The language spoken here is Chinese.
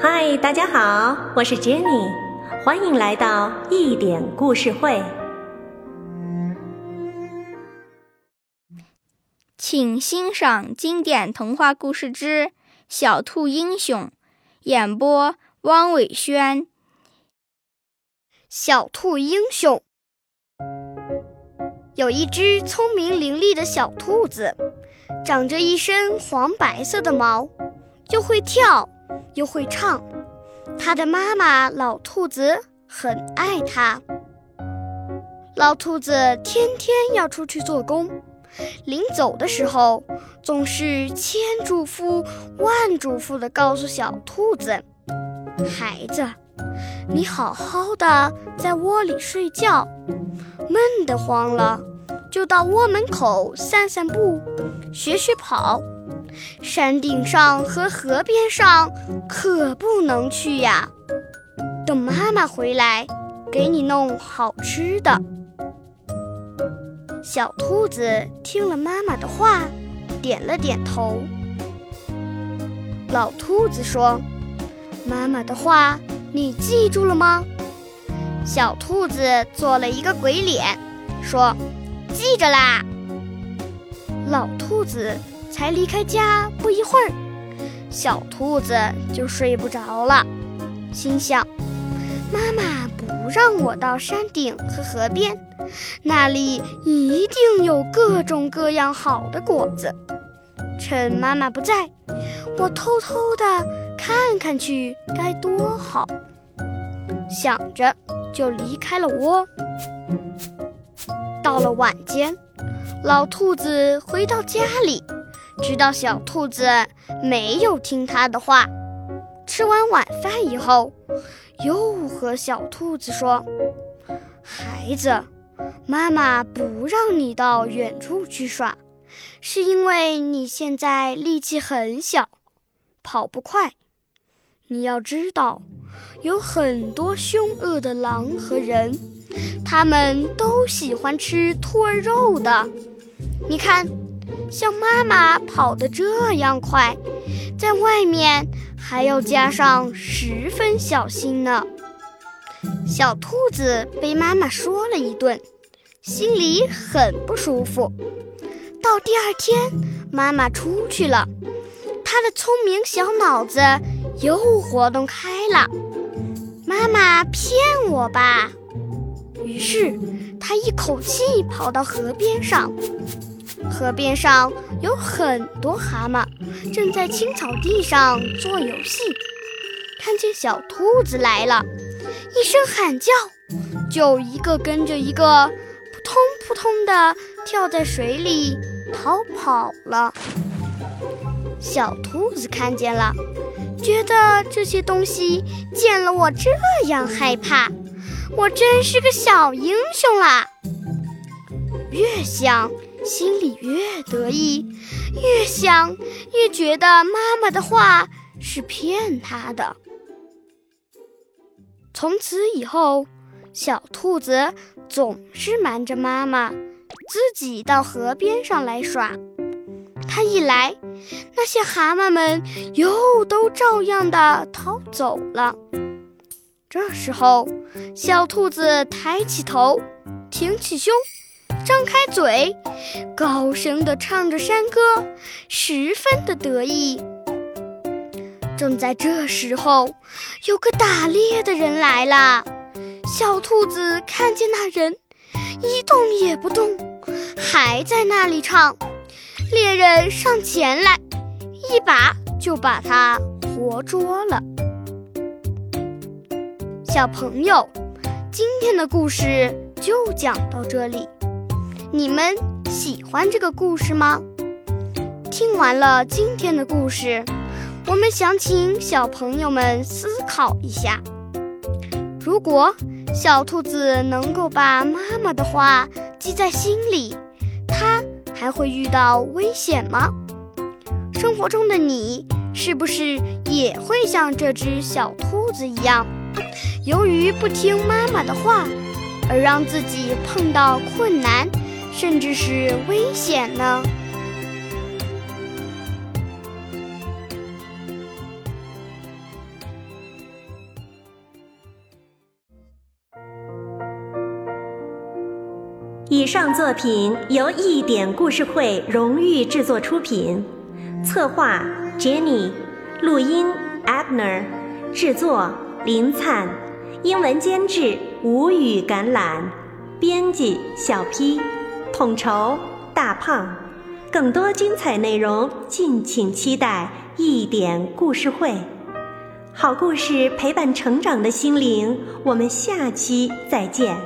嗨，大家好，我是 Jenny，欢迎来到一点故事会。请欣赏经典童话故事之《小兔英雄》，演播汪伟轩。小兔英雄有一只聪明伶俐的小兔子，长着一身黄白色的毛，就会跳又会唱。它的妈妈老兔子很爱它。老兔子天天要出去做工。临走的时候，总是千嘱咐万嘱咐地告诉小兔子：“孩子，你好好的在窝里睡觉，闷得慌了就到窝门口散散步，学学跑。山顶上和河边上可不能去呀。等妈妈回来，给你弄好吃的。”小兔子听了妈妈的话，点了点头。老兔子说：“妈妈的话你记住了吗？”小兔子做了一个鬼脸，说：“记着啦。”老兔子才离开家不一会儿，小兔子就睡不着了，心想：“妈妈不让我到山顶和河边。”那里一定有各种各样好的果子，趁妈妈不在，我偷偷的看看去，该多好！想着就离开了窝。到了晚间，老兔子回到家里，知道小兔子没有听他的话。吃完晚饭以后，又和小兔子说：“孩子。”妈妈不让你到远处去耍，是因为你现在力气很小，跑不快。你要知道，有很多凶恶的狼和人，他们都喜欢吃兔肉的。你看，像妈妈跑得这样快，在外面还要加上十分小心呢。小兔子被妈妈说了一顿。心里很不舒服。到第二天，妈妈出去了，她的聪明小脑子又活动开了。妈妈骗我吧？于是，她一口气跑到河边上。河边上有很多蛤蟆，正在青草地上做游戏。看见小兔子来了，一声喊叫，就一个跟着一个。扑通扑通的跳在水里逃跑了。小兔子看见了，觉得这些东西见了我这样害怕，我真是个小英雄啦！越想心里越得意，越想越觉得妈妈的话是骗他的。从此以后。小兔子总是瞒着妈妈，自己到河边上来耍。它一来，那些蛤蟆们又都照样的逃走了。这时候，小兔子抬起头，挺起胸，张开嘴，高声的唱着山歌，十分的得意。正在这时候，有个打猎的人来了。小兔子看见那人一动也不动，还在那里唱。猎人上前来，一把就把他活捉了。小朋友，今天的故事就讲到这里。你们喜欢这个故事吗？听完了今天的故事，我们想请小朋友们思考一下：如果。小兔子能够把妈妈的话记在心里，它还会遇到危险吗？生活中的你是不是也会像这只小兔子一样，由于不听妈妈的话，而让自己碰到困难，甚至是危险呢？以上作品由一点故事会荣誉制作出品，策划 Jenny，录音 Abner，制作林灿，英文监制吴语橄榄，编辑小 P。统筹大胖。更多精彩内容，敬请期待一点故事会。好故事陪伴成长的心灵，我们下期再见。